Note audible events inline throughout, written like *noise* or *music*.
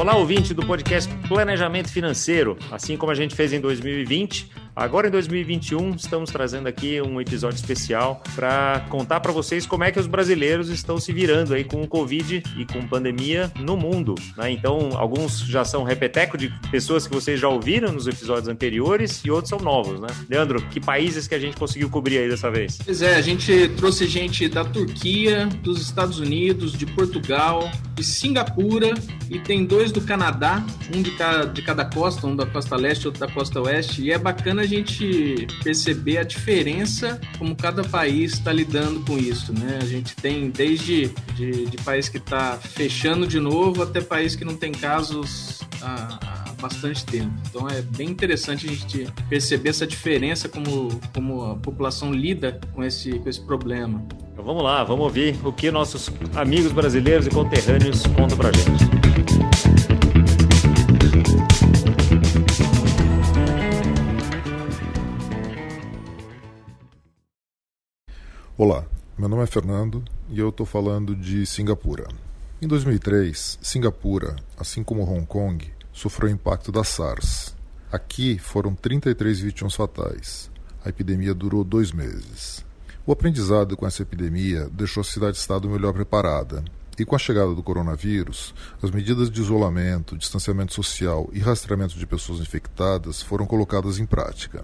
Olá, ouvinte do podcast Planejamento Financeiro. Assim como a gente fez em 2020, Agora em 2021 estamos trazendo aqui um episódio especial para contar para vocês como é que os brasileiros estão se virando aí com o Covid e com pandemia no mundo. Né? Então, alguns já são repeteco de pessoas que vocês já ouviram nos episódios anteriores e outros são novos, né? Leandro, que países que a gente conseguiu cobrir aí dessa vez? Pois é, a gente trouxe gente da Turquia, dos Estados Unidos, de Portugal, de Singapura e tem dois do Canadá, um de cada, de cada costa, um da costa leste outro da costa oeste. E é bacana gente perceber a diferença como cada país está lidando com isso, né? A gente tem desde de, de país que está fechando de novo até país que não tem casos há, há, bastante tempo. Então é bem interessante a gente perceber essa diferença como, como a população lida com esse, com esse problema. Então vamos lá, vamos ouvir o que nossos amigos brasileiros e conterrâneos contam pra gente. Olá, meu nome é Fernando e eu estou falando de Singapura. Em 2003, Singapura, assim como Hong Kong, sofreu o impacto da SARS. Aqui foram 33 vítimas fatais. A epidemia durou dois meses. O aprendizado com essa epidemia deixou a cidade-estado melhor preparada. E com a chegada do coronavírus, as medidas de isolamento, distanciamento social e rastreamento de pessoas infectadas foram colocadas em prática.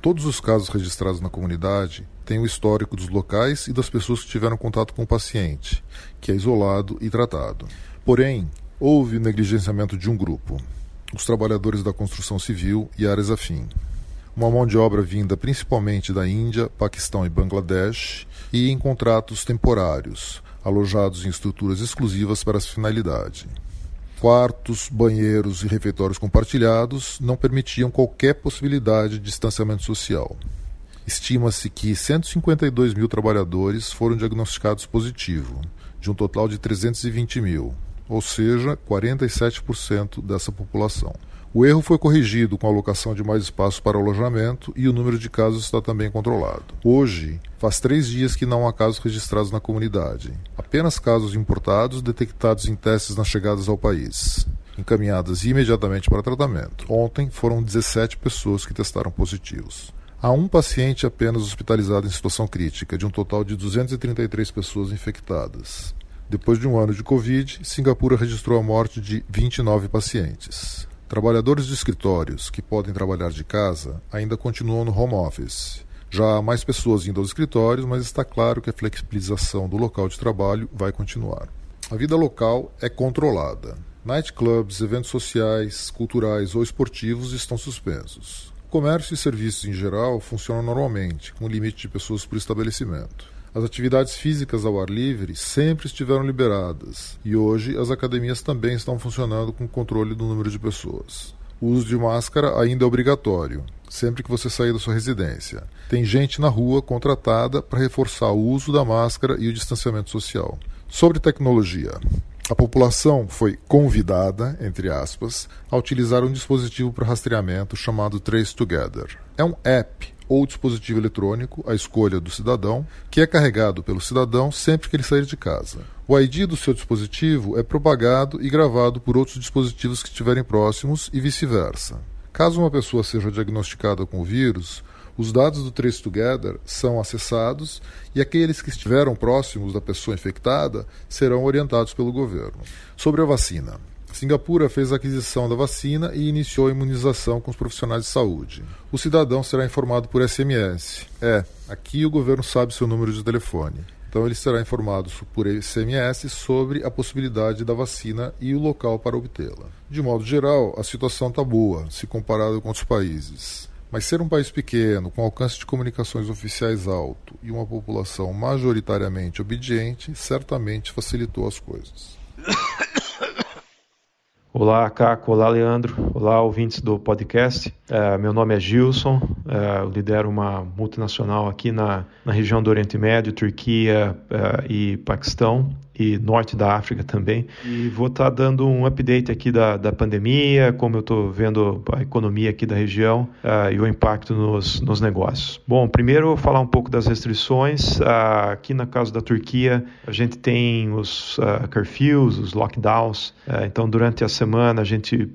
Todos os casos registrados na comunidade têm o histórico dos locais e das pessoas que tiveram contato com o paciente, que é isolado e tratado. Porém, houve negligenciamento de um grupo, os trabalhadores da construção civil e áreas afim. Uma mão de obra vinda principalmente da Índia, Paquistão e Bangladesh, e em contratos temporários, alojados em estruturas exclusivas para essa finalidade. Quartos, banheiros e refeitórios compartilhados não permitiam qualquer possibilidade de distanciamento social. Estima-se que 152 mil trabalhadores foram diagnosticados positivo, de um total de 320 mil, ou seja, 47% dessa população. O erro foi corrigido com a alocação de mais espaço para alojamento e o número de casos está também controlado. Hoje, faz três dias que não há casos registrados na comunidade. Apenas casos importados detectados em testes nas chegadas ao país, encaminhadas imediatamente para tratamento. Ontem foram 17 pessoas que testaram positivos. Há um paciente apenas hospitalizado em situação crítica, de um total de 233 pessoas infectadas. Depois de um ano de Covid, Singapura registrou a morte de 29 pacientes. Trabalhadores de escritórios que podem trabalhar de casa ainda continuam no home office. Já há mais pessoas indo aos escritórios, mas está claro que a flexibilização do local de trabalho vai continuar. A vida local é controlada. Nightclubs, eventos sociais, culturais ou esportivos estão suspensos. Comércio e serviços em geral funcionam normalmente, com limite de pessoas por estabelecimento. As atividades físicas ao ar livre sempre estiveram liberadas e hoje as academias também estão funcionando com controle do número de pessoas. O uso de máscara ainda é obrigatório, sempre que você sair da sua residência. Tem gente na rua contratada para reforçar o uso da máscara e o distanciamento social. Sobre tecnologia. A população foi convidada, entre aspas, a utilizar um dispositivo para rastreamento chamado Trace Together. É um app ou dispositivo eletrônico, à escolha do cidadão, que é carregado pelo cidadão sempre que ele sair de casa. O ID do seu dispositivo é propagado e gravado por outros dispositivos que estiverem próximos e vice-versa. Caso uma pessoa seja diagnosticada com o vírus, os dados do Trace Together são acessados e aqueles que estiveram próximos da pessoa infectada serão orientados pelo governo. Sobre a vacina. Singapura fez a aquisição da vacina e iniciou a imunização com os profissionais de saúde. O cidadão será informado por SMS. É, aqui o governo sabe seu número de telefone. Então ele será informado por SMS sobre a possibilidade da vacina e o local para obtê-la. De modo geral, a situação está boa, se comparado com outros países. Mas ser um país pequeno, com alcance de comunicações oficiais alto e uma população majoritariamente obediente, certamente facilitou as coisas. *coughs* Olá, Caco. Olá, Leandro. Olá, ouvintes do podcast. É, meu nome é Gilson. É, eu lidero uma multinacional aqui na, na região do Oriente Médio, Turquia é, e Paquistão. E norte da África também. E vou estar tá dando um update aqui da, da pandemia, como eu estou vendo a economia aqui da região uh, e o impacto nos, nos negócios. Bom, primeiro falar um pouco das restrições. Uh, aqui na casa da Turquia, a gente tem os uh, curfews, os lockdowns. então, durante a semana, a gente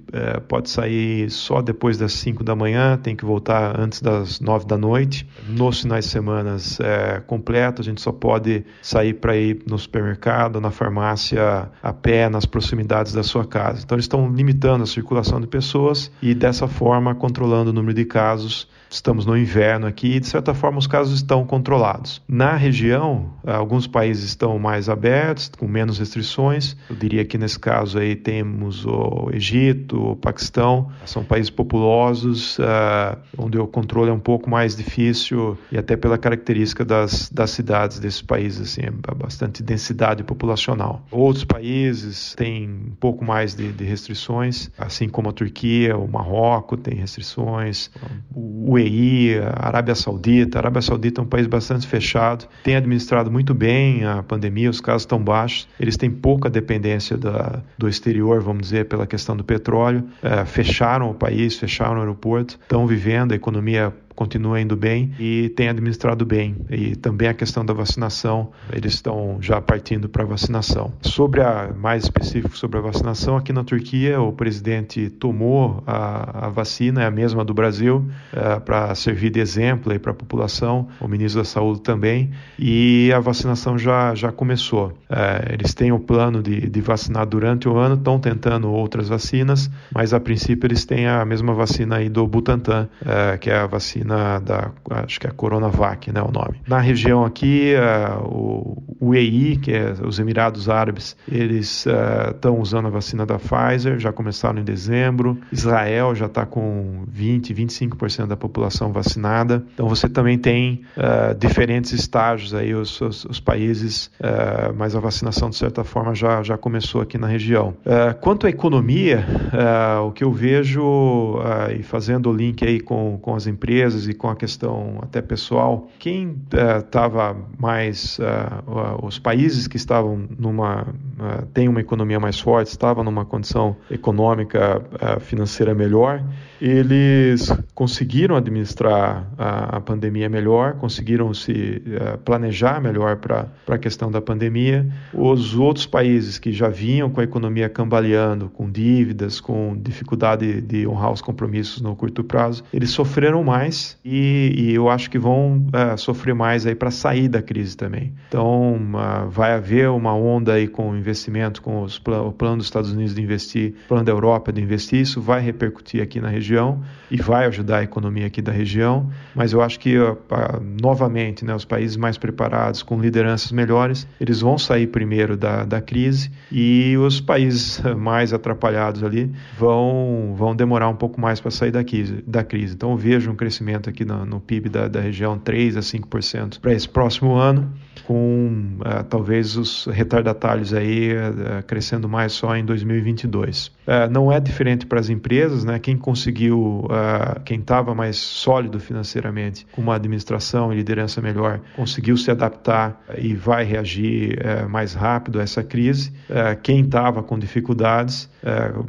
pode sair só depois das 5 da manhã, tem que voltar antes das 9 da noite. Nos finais de semana é completo, a gente só pode sair para ir no supermercado, na farmácia, a pé, nas proximidades da sua casa. Então, eles estão limitando a circulação de pessoas e, dessa forma, controlando o número de casos estamos no inverno aqui e, de certa forma, os casos estão controlados. Na região, alguns países estão mais abertos, com menos restrições. Eu diria que nesse caso aí temos o Egito, o Paquistão, são países populosos, uh, onde o controle é um pouco mais difícil e até pela característica das, das cidades desses países, assim, é bastante densidade populacional. Outros países têm um pouco mais de, de restrições, assim como a Turquia, o Marrocos tem restrições, o UAE, Arábia Saudita. A Arábia Saudita é um país bastante fechado, tem administrado muito bem a pandemia, os casos estão baixos, eles têm pouca dependência da, do exterior, vamos dizer, pela questão do petróleo. É, fecharam o país, fecharam o aeroporto, estão vivendo, a economia continua indo bem e tem administrado bem. E também a questão da vacinação, eles estão já partindo para a vacinação. Sobre a mais específico sobre a vacinação, aqui na Turquia o presidente tomou a, a vacina, é a mesma do Brasil, é, para servir de exemplo para a população, o ministro da Saúde também, e a vacinação já, já começou. É, eles têm o plano de, de vacinar durante o ano, estão tentando outras vacinas, mas a princípio eles têm a mesma vacina aí do Butantan, é, que é a vacina vacina da, acho que é a Coronavac, né, o nome. Na região aqui, uh, o UAE, que é os Emirados Árabes, eles estão uh, usando a vacina da Pfizer, já começaram em dezembro. Israel já está com 20, 25% da população vacinada. Então você também tem uh, diferentes estágios aí, os, os, os países, mas a vacinação de certa forma já, já começou aqui na região. quanto à economia, o que eu vejo, e fazendo o link aí com, com as empresas, empresas e com a questão até pessoal, quem estava uh, mais, uh, os países que estavam numa, uh, tem uma economia mais forte, estavam numa condição econômica, financeira melhor, eles conseguiram administrar a, pandemia melhor, conseguiram se planejar melhor para a questão da pandemia. Os outros países que já vinham com a economia cambaleando, com dívidas, com dificuldade de honrar os compromissos no curto prazo, eles sofreram mais e, e eu acho que vão sofrer mais aí para sair da crise também. Então vai haver uma onda aí com investimento, com os o plano dos Estados Unidos de investir, plano da Europa de investir, isso vai repercutir aqui na região e vai ajudar a economia aqui da região. Mas eu acho que novamente, né, os países mais preparados, com lideranças melhores, eles vão sair primeiro da, da crise e os países *laughs* mais atrapalhados ali vão vão demorar um pouco mais para sair da crise, da crise. Então eu vejo um crescimento crescimento aqui no, no PIB da, da, região 3 a 5% para esse próximo ano, com uh, talvez os retardatários aí uh, crescendo mais só em 2022. Uh, não é diferente para as empresas, né? Quem conseguiu, quem estava mais sólido financeiramente, com uma administração e liderança melhor, conseguiu se adaptar e vai reagir mais rápido a essa crise. quem estava com dificuldades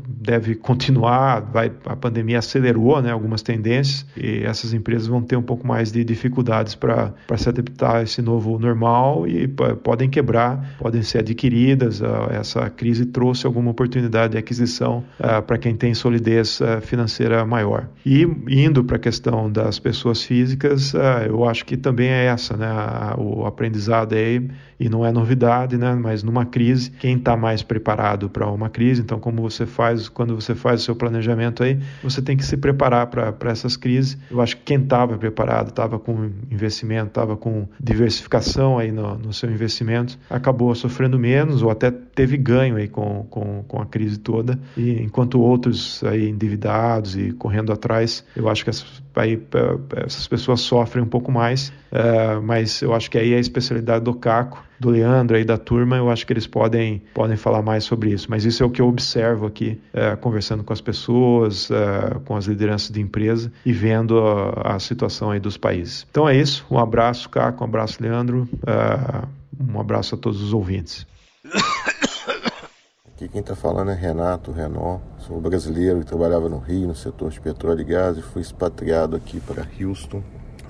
deve continuar, vai, a pandemia acelerou né, algumas tendências e essas empresas vão ter um pouco mais de dificuldades para se adaptar a esse novo normal e podem quebrar, podem ser adquiridas. Essa crise trouxe alguma oportunidade de aquisição para quem tem solidez financeira maior. E indo para a questão das pessoas físicas, eu acho que também é essa, né? O aprendizado aí, e não é novidade, né? Mas numa crise, quem está mais preparado para uma crise, então como você faz, quando você faz o seu planejamento aí, você tem que se preparar para essas crises. Eu acho que quem estava preparado, estava com investimento, estava com diversificação aí no, no, seu investimento, acabou sofrendo menos ou até teve ganho aí com, com, com a crise toda. E enquanto outros aí endividados e correndo atrás, eu acho que essas, aí, essas pessoas sofrem um pouco mais, uh, mas eu acho que aí é a especialidade do Caco do Leandro aí da turma, eu acho que eles podem, podem falar mais sobre isso. Mas isso é o que eu observo aqui, é, conversando com as pessoas, é, com as lideranças de empresa e vendo a, a, situação aí dos países. Então é isso. Um abraço, Caco, um abraço, Leandro. Um abraço a todos os ouvintes. *coughs* Aqui quem está falando é Renato Renó. Sou brasileiro que trabalhava no Rio, no setor de petróleo e gás, e fui expatriado aqui para Houston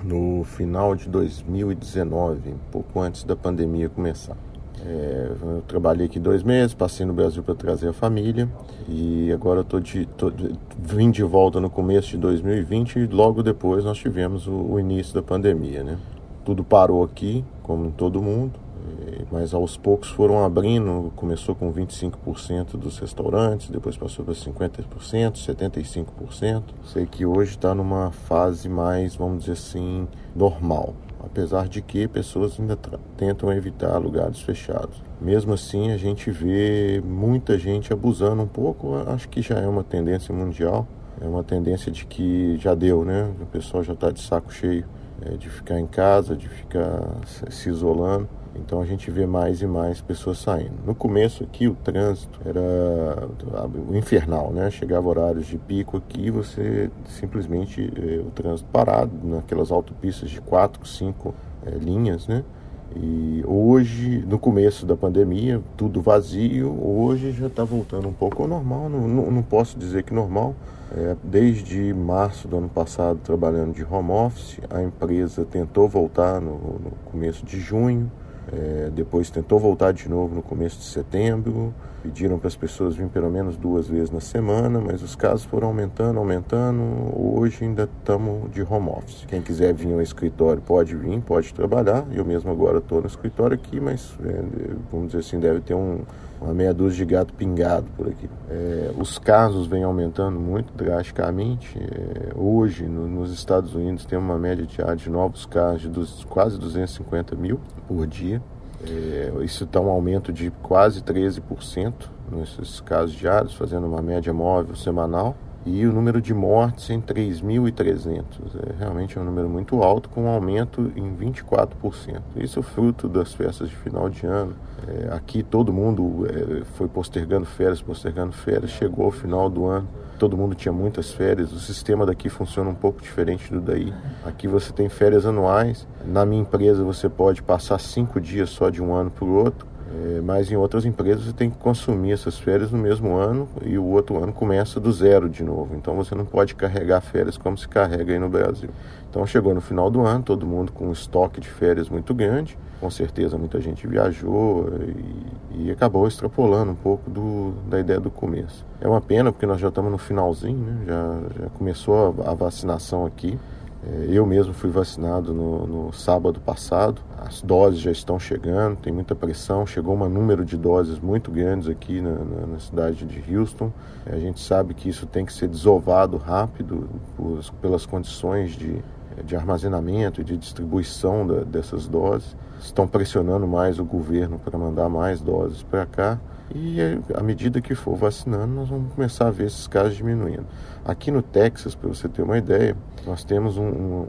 no final de 2019, um pouco antes da pandemia começar. É, eu trabalhei aqui dois meses, passei no Brasil para trazer a família e agora eu tô de, tô, vim de volta no começo de 2020 e logo depois nós tivemos o, o início da pandemia, né? Tudo parou aqui, como todo mundo, mas aos poucos foram abrindo, começou com 25% dos restaurantes, depois passou para 50%, 75%. Sei que hoje está numa fase mais, vamos dizer assim, normal, apesar de que pessoas ainda tentam evitar lugares fechados. Mesmo assim, a gente vê muita gente abusando um pouco, acho que já é uma tendência mundial, é uma tendência de que já deu, né? O pessoal já está de saco cheio é, de ficar em casa, de ficar se isolando. Então a gente vê mais e mais pessoas saindo. No começo aqui o trânsito era infernal, né? Chegava horários de pico aqui, você simplesmente eh, o trânsito parado naquelas autopistas de quatro, cinco eh, linhas, né? E hoje, no começo da pandemia, tudo vazio. Hoje já está voltando um pouco ao normal. Não, não, não posso dizer que normal. É, desde março do ano passado, trabalhando de home office, a empresa tentou voltar no, no começo de junho. É, depois tentou voltar de novo no começo de setembro. Pediram para as pessoas virem pelo menos duas vezes na semana, mas os casos foram aumentando, aumentando. Hoje ainda estamos de home office. Quem quiser vir ao escritório pode vir, pode trabalhar. Eu mesmo agora estou no escritório aqui, mas é, vamos dizer assim, deve ter um, uma meia dúzia de gato pingado por aqui. É, os casos vêm aumentando muito drasticamente. É, hoje, no, nos Estados Unidos, tem uma média diária de novos casos de dos, quase 250 mil por dia. É, isso está um aumento de quase 13% nesses casos diários, fazendo uma média móvel semanal. E o número de mortes em 3.300. É realmente é um número muito alto, com um aumento em 24%. Isso é fruto das festas de final de ano. É, aqui todo mundo é, foi postergando férias, postergando férias. Chegou ao final do ano, todo mundo tinha muitas férias. O sistema daqui funciona um pouco diferente do daí. Aqui você tem férias anuais. Na minha empresa você pode passar cinco dias só de um ano para o outro. É, mas em outras empresas você tem que consumir essas férias no mesmo ano e o outro ano começa do zero de novo. Então você não pode carregar férias como se carrega aí no Brasil. Então chegou no final do ano, todo mundo com um estoque de férias muito grande. Com certeza muita gente viajou e, e acabou extrapolando um pouco do, da ideia do começo. É uma pena porque nós já estamos no finalzinho, né? já, já começou a, a vacinação aqui. É, eu mesmo fui vacinado no, no, sábado passado. As doses já estão chegando, tem muita pressão. Chegou um número de doses muito grandes aqui na, na, na cidade de Houston. É, a gente sabe que isso tem que ser desovado rápido por, pelas condições de, de armazenamento e de distribuição da, dessas doses. Estão pressionando mais o governo para mandar mais doses para cá. E à medida que for vacinando, nós vamos começar a ver esses casos diminuindo. Aqui no Texas, para você ter uma ideia, nós temos um, um,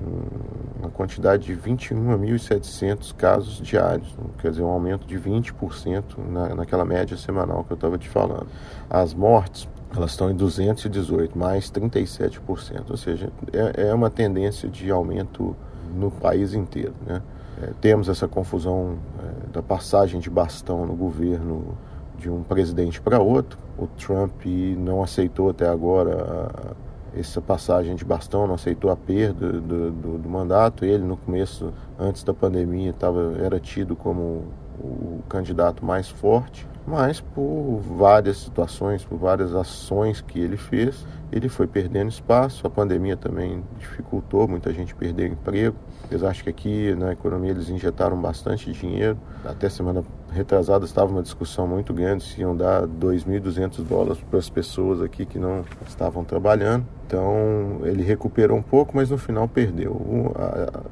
uma quantidade de 21.700 casos diários, quer dizer, um aumento de 20% na, naquela média semanal que eu estava te falando. As mortes, elas estão em 218, mais 37%, ou seja, é, é uma tendência de aumento no país inteiro. Né? É, temos essa confusão é, da passagem de bastão no governo de um presidente para outro. O Trump não aceitou até agora essa passagem de bastão, não aceitou a perda do, do, do mandato. Ele, no começo, antes da pandemia, tava, era tido como o candidato mais forte, mas por várias situações, por várias ações que ele fez, ele foi perdendo espaço. A pandemia também dificultou, muita gente perdeu emprego. Apesar de que aqui na economia eles injetaram bastante dinheiro. Até semana retrasada estava uma discussão muito grande se iam dar 2.200 dólares para as pessoas aqui que não estavam trabalhando. Então ele recuperou um pouco, mas no final perdeu.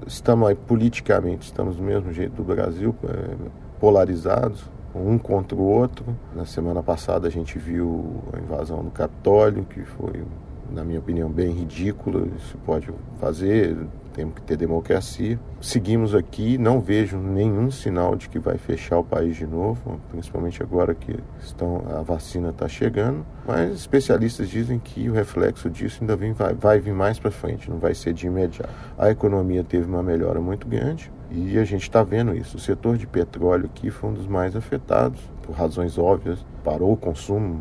Estamos aí politicamente, estamos do mesmo jeito do Brasil, é, polarizados um contra o outro. Na semana passada a gente viu a invasão do Capitólio, que foi, na minha opinião, bem ridícula. Isso pode fazer, temos que ter democracia. Seguimos aqui, não vejo nenhum sinal de que vai fechar o país de novo, principalmente agora que estão, a vacina está chegando. Mas especialistas dizem que o reflexo disso ainda vem, vai, vai vir mais para frente, não vai ser de imediato. A economia teve uma melhora muito grande e a gente está vendo isso. O setor de petróleo aqui foi um dos mais afetados. por razões óbvias, parou o consumo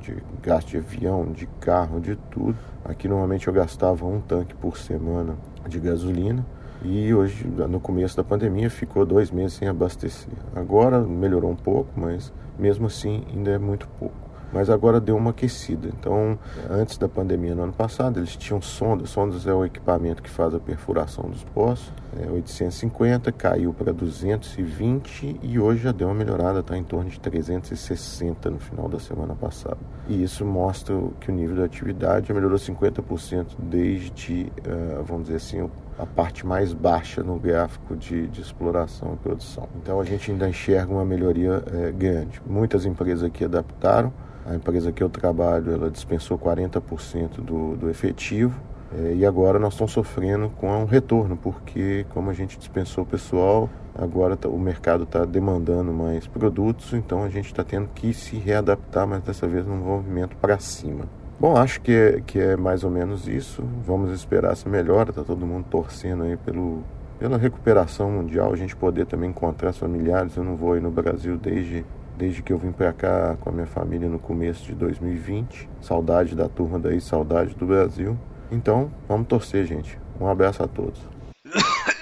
de gasto de avião, de carro, de tudo. Aqui normalmente eu gastava um tanque por semana de gasolina e hoje, no começo da pandemia, ficou dois meses sem abastecer. Agora melhorou um pouco, mas mesmo assim ainda é muito pouco mas agora deu uma aquecida. Então, antes da pandemia no ano passado, eles tinham sondas. Sondas é o equipamento que faz a perfuração dos poços. É 850, caiu para 220 e hoje já deu uma melhorada, está em torno de 360 no final da semana passada. E isso mostra que o nível da atividade melhorou 50% desde, uh, vamos dizer assim, a parte mais baixa no gráfico de, de, exploração e produção. Então a gente ainda enxerga uma melhoria é, grande. Muitas empresas aqui adaptaram, a empresa que eu trabalho, ela dispensou 40% do, do efetivo é, e agora nós estamos sofrendo com um retorno, porque como a gente dispensou o pessoal, agora tá, o mercado está demandando mais produtos, então a gente está tendo que se readaptar, mas dessa vez num movimento para cima. Bom, acho que é, que é mais ou menos isso. Vamos esperar se melhora, está todo mundo torcendo aí pelo, pela recuperação mundial, a gente poder também encontrar familiares. Eu não vou aí no Brasil desde desde que eu vim para cá com a minha família no começo de 2020. Saudade da turma daí, saudade do Brasil. Então, vamos torcer, gente. Um abraço a todos. *laughs*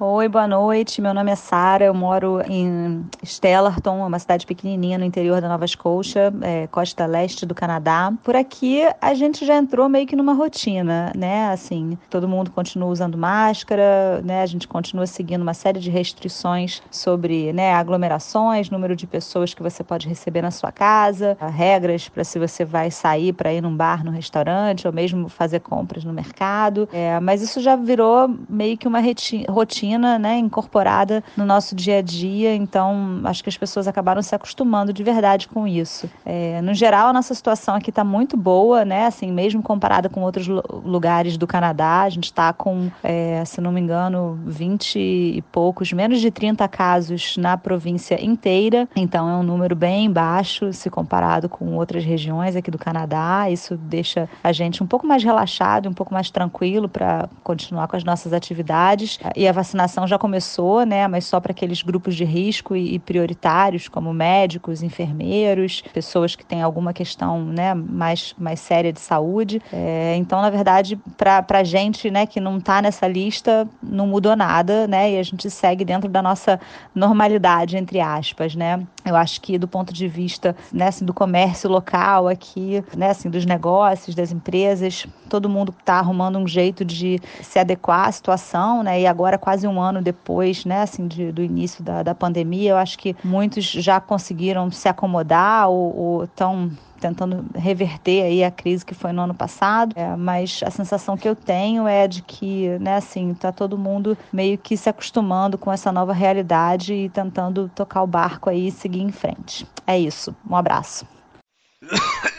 Oi, boa noite. Meu nome é Sara. Eu moro em Stellarton, uma cidade pequenininha no interior da Nova Scotia, é, costa leste do Canadá. Por aqui a gente já entrou meio que numa rotina, né? Assim, todo mundo continua usando máscara, né? A gente continua seguindo uma série de restrições sobre, né, aglomerações, número de pessoas que você pode receber na sua casa, regras para se você vai sair para ir num bar, num restaurante ou mesmo fazer compras no mercado. É, mas isso já virou meio que uma rotina rotina, né, incorporada no nosso dia a dia. Então, acho que as pessoas acabaram se acostumando de verdade com isso. É, no geral, a nossa situação aqui está muito boa, né? Assim, mesmo comparada com outros lugares do Canadá, a gente está com, é, se não me engano, 20 e poucos, menos de 30 casos na província inteira. Então, é um número bem baixo se comparado com outras regiões aqui do Canadá. Isso deixa a gente um pouco mais relaxado, um pouco mais tranquilo para continuar com as nossas atividades. E a vacinação vacinação já começou, né, mas só para aqueles grupos de risco e, prioritários, como médicos, enfermeiros, pessoas que têm alguma questão né, mais, mais séria de saúde. É, então, na verdade, para a gente né, que não está nessa lista, não mudou nada, né, e a gente segue dentro da nossa normalidade, entre aspas. Né. Eu acho que do ponto de vista né, assim, do comércio local aqui, né, assim, dos negócios, das empresas, todo mundo está arrumando um jeito de se adequar à situação, né, e agora quase quase um ano depois, né, assim, de, do início da, da pandemia, eu acho que muitos já conseguiram se acomodar ou estão tentando reverter aí a crise que foi no ano passado, é, mas a sensação que eu tenho é de que, né, assim, tá todo mundo meio que se acostumando com essa nova realidade e tentando tocar o barco aí e seguir em frente. É isso. Um abraço. *laughs*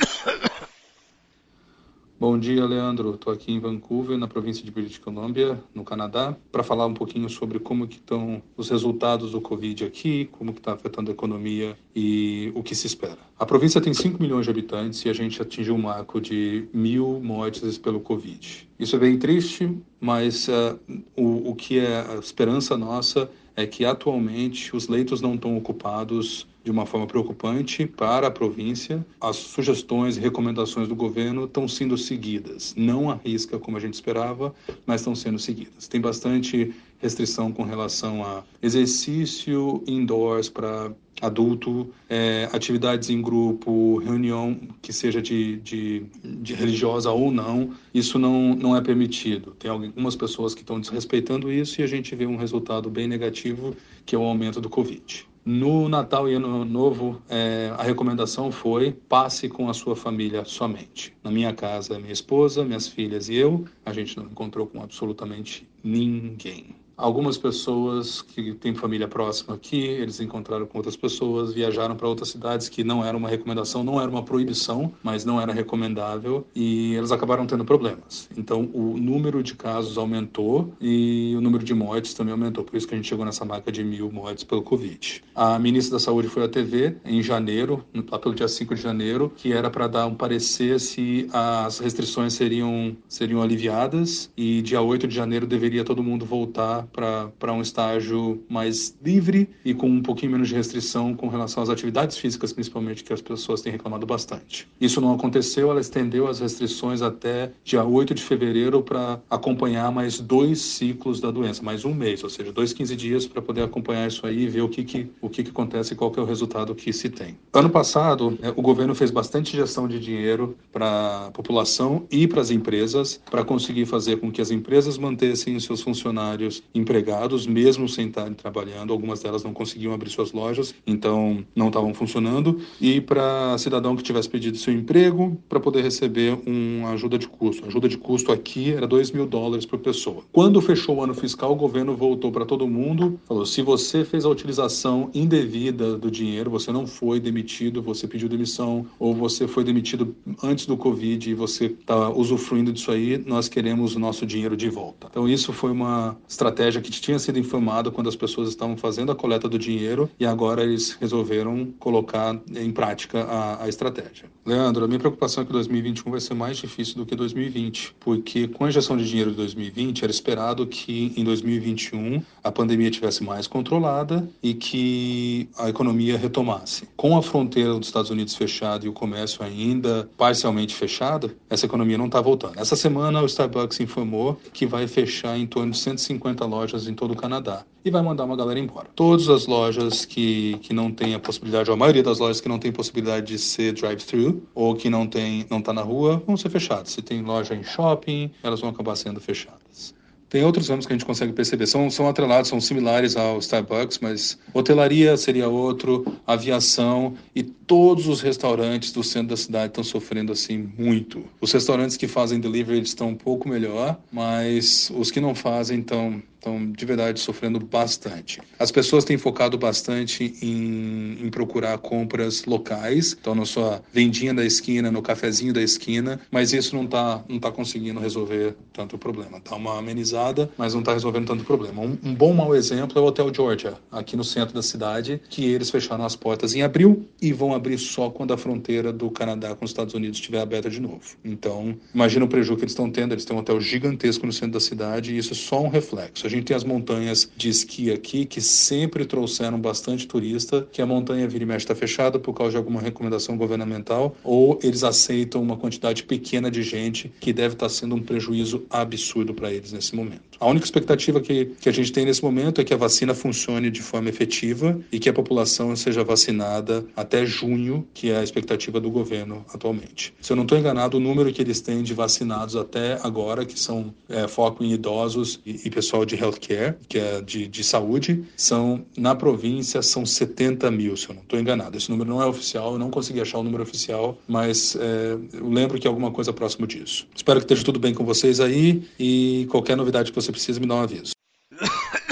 Bom dia, Leandro. Estou aqui em Vancouver, na província de British Columbia, no Canadá, para falar um pouquinho sobre como que estão os resultados do Covid aqui, como que está afetando a economia e o que se espera. A província tem 5 milhões de habitantes e a gente atingiu um marco de mil mortes pelo Covid. Isso é bem triste, mas uh, o, o que é a esperança nossa é que atualmente os leitos não estão ocupados de uma forma preocupante para a província. As sugestões e recomendações do governo estão sendo seguidas. Não à risca como a gente esperava, mas estão sendo seguidas. Tem bastante restrição com relação a exercício indoors para adulto, é, atividades em grupo, reunião que seja de, de, de, religiosa ou não, isso não, não é permitido. Tem algumas pessoas que estão desrespeitando isso e a gente vê um resultado bem negativo, que é o aumento do Covid. No Natal e Ano Novo, é, a recomendação foi passe com a sua família somente. Na minha casa, minha esposa, minhas filhas e eu, a gente não encontrou com absolutamente ninguém. Algumas pessoas que têm família próxima aqui, eles encontraram com outras pessoas, viajaram para outras cidades que não era uma recomendação, não era uma proibição, mas não era recomendável e eles acabaram tendo problemas. Então o número de casos aumentou e o número de mortes também aumentou, por isso que a gente chegou nessa marca de mil mortes pelo Covid. A ministra da Saúde foi à TV em janeiro, lá pelo dia 5 de janeiro, que era para dar um parecer se as restrições seriam, seriam aliviadas e dia 8 de janeiro deveria todo mundo voltar para um estágio mais livre e com um pouquinho menos de restrição com relação às atividades físicas, principalmente, que as pessoas têm reclamado bastante. Isso não aconteceu, ela estendeu as restrições até dia 8 de fevereiro para acompanhar mais dois ciclos da doença, mais um mês, ou seja, dois, 15 dias para poder acompanhar isso aí e ver o que, que, o que, que acontece e qual que é o resultado que se tem. Ano passado, é, o governo fez bastante gestão de dinheiro para a população e para as empresas para conseguir fazer com que as empresas mantessem seus funcionários empregados, mesmo sem estarem trabalhando. Algumas delas não conseguiam abrir suas lojas, então não estavam funcionando. E para cidadão que tivesse perdido seu emprego, para poder receber uma ajuda de custo. A ajuda de custo aqui era 2 mil dólares por pessoa. Quando fechou o ano fiscal, o governo voltou para todo mundo, falou: se você fez a utilização indevida do dinheiro, você não foi demitido, você pediu demissão, ou você foi demitido antes do Covid e você está usufruindo disso aí, nós queremos o nosso dinheiro de volta. Então, isso foi uma estratégia que tinha sido informada quando as pessoas estavam fazendo a coleta do dinheiro e agora eles resolveram colocar em prática a, a estratégia. Leandro, a minha preocupação é que 2021 vai ser mais difícil do que 2020, porque com a injeção de dinheiro de 2020 era esperado que em 2021 a pandemia tivesse mais controlada e que a economia retomasse. Com a fronteira dos Estados Unidos fechada e o comércio ainda parcialmente fechado, essa economia não está voltando. Essa semana o Starbucks informou que vai fechar em torno de 150 lojas em todo o Canadá e vai mandar uma galera embora. Todas as lojas que, que não têm a possibilidade, ou a maioria das lojas que não tem possibilidade de ser drive-thru ou que não tem não está na rua, vão ser fechadas. Se tem loja em shopping, elas vão acabar sendo fechadas. Tem outros ramos que a gente consegue perceber, são, são atrelados, são similares ao Starbucks, mas hotelaria seria outro, aviação e todos os restaurantes do centro da cidade estão sofrendo assim muito. Os restaurantes que fazem delivery estão um pouco melhor, mas os que não fazem estão estão de verdade sofrendo bastante. As pessoas têm focado bastante em, em, procurar compras locais, então na sua vendinha da esquina, no cafezinho da esquina, mas isso não está não tá conseguindo resolver tanto o problema. Está uma amenizada, mas não está resolvendo tanto o problema. Um, um, bom mau exemplo é o Hotel Georgia, aqui no centro da cidade, que eles fecharam as portas em abril e vão abrir só quando a fronteira do Canadá com os Estados Unidos estiver aberta de novo. Então, imagina o prejuízo que eles estão tendo. Eles têm um hotel gigantesco no centro da cidade e isso é só um reflexo. A gente tem as montanhas de esqui aqui que sempre trouxeram bastante turista, que a montanha vira e mexe está fechada por causa de alguma recomendação governamental, ou eles aceitam uma quantidade pequena de gente que deve estar tá sendo um prejuízo absurdo para eles nesse momento. A única expectativa que, que a gente tem nesse momento é que a vacina funcione de forma efetiva e que a população seja vacinada até junho, que é a expectativa do governo atualmente. Se eu não estou enganado, o número que eles têm de vacinados até agora, que são é, foco em idosos e, e pessoal de healthcare, que é de, de saúde, são na província são 70 mil, se eu não estou enganado. Esse número não é oficial, eu não consegui achar o número oficial, mas é, eu lembro que é alguma coisa próximo disso. Espero que esteja tudo bem com vocês aí e qualquer novidade que você precise me dá um aviso. *laughs*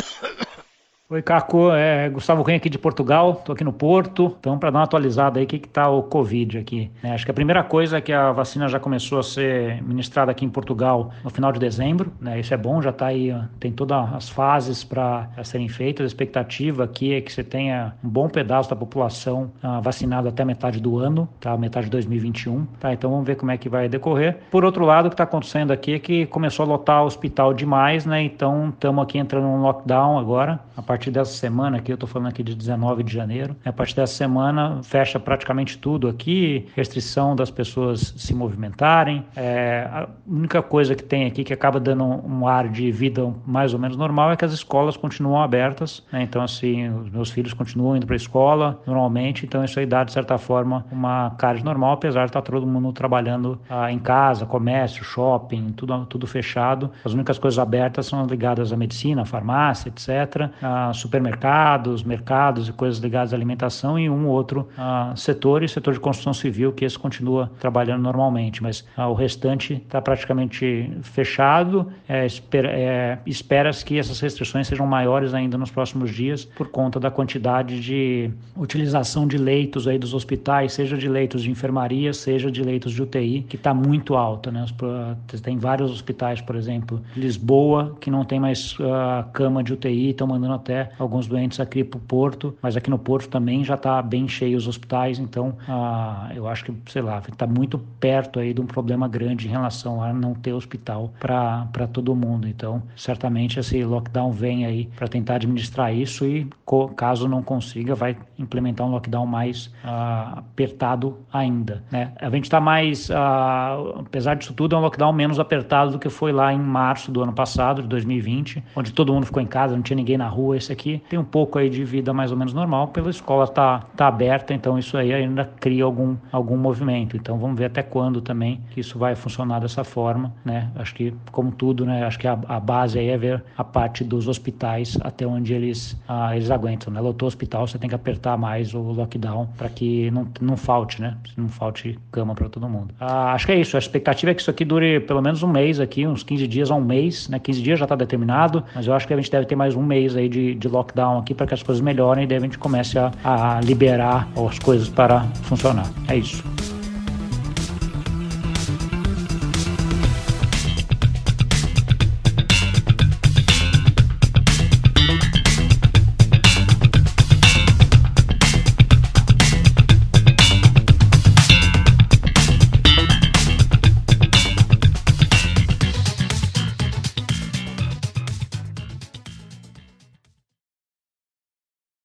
Oi, Caco. É Gustavo Cunha aqui de Portugal. Estou aqui no Porto. Então, para dar uma atualizada aí, o que está o Covid aqui? É, acho que a primeira coisa é que a vacina já começou a ser ministrada aqui em Portugal no final de dezembro. Né? Isso é bom, já está aí, tem todas as fases para serem feitas. A expectativa aqui é que você tenha um bom pedaço da população uh, vacinada até metade do ano, tá? metade de 2021. Tá? Então, vamos ver como é que vai decorrer. Por outro lado, o que está acontecendo aqui é que começou a lotar o hospital demais, né? Então, estamos aqui entrando num lockdown agora. A partir partir dessa semana, aqui eu estou falando aqui de 19 de janeiro, a partir dessa semana fecha praticamente tudo aqui, restrição das pessoas se movimentarem. É, a única coisa que tem aqui que acaba dando um, ar de vida mais ou menos normal é que as escolas continuam abertas, né? então assim, os meus filhos continuam indo para a escola normalmente, então isso aí dá de certa forma uma cara de normal, apesar de estar tá todo mundo trabalhando ah, em casa, comércio, shopping, tudo, tudo fechado. As únicas coisas abertas são ligadas à medicina, à farmácia, etc. Ah, supermercados, mercados e coisas ligadas à alimentação e um outro uh, setor, e setor de construção civil, que esse continua trabalhando normalmente, mas uh, o restante está praticamente fechado. É, espera, é, Espera-se que essas restrições sejam maiores ainda nos próximos dias por conta da quantidade de utilização de leitos aí dos hospitais, seja de leitos de enfermaria, seja de leitos de UTI, que está muito alta. Né? Tem vários hospitais, por exemplo, Lisboa, que não tem mais uh, cama de UTI, estão mandando até até alguns doentes aqui para o Porto, mas aqui no Porto também já está bem cheio os hospitais, então ah, eu acho que, sei lá, está muito perto aí de um problema grande em relação a não ter hospital para todo mundo. Então, certamente esse lockdown vem aí para tentar administrar isso e, caso não consiga, vai implementar um lockdown mais ah, apertado ainda. Né? A gente está mais, ah, apesar disso tudo, é um lockdown menos apertado do que foi lá em março do ano passado, de 2020, onde todo mundo ficou em casa, não tinha ninguém na rua. Esse aqui tem um pouco aí de vida mais ou menos normal, pela escola tá, tá aberta, então isso aí ainda cria algum, algum movimento. Então vamos ver até quando também que isso vai funcionar dessa forma, né? Acho que, como tudo, né? Acho que a, a base aí é ver a parte dos hospitais até onde eles, ah, eles aguentam, né? Lotou o hospital, você tem que apertar mais o lockdown para que não, não falte, né? Não falte cama para todo mundo. Ah, acho que é isso. A expectativa é que isso aqui dure pelo menos um mês aqui, uns 15 dias a um mês, né? 15 dias já está determinado, mas eu acho que a gente deve ter mais um mês aí de, lockdown aqui para que as coisas melhorem e daí a gente comece a, a liberar as coisas para funcionar. É isso.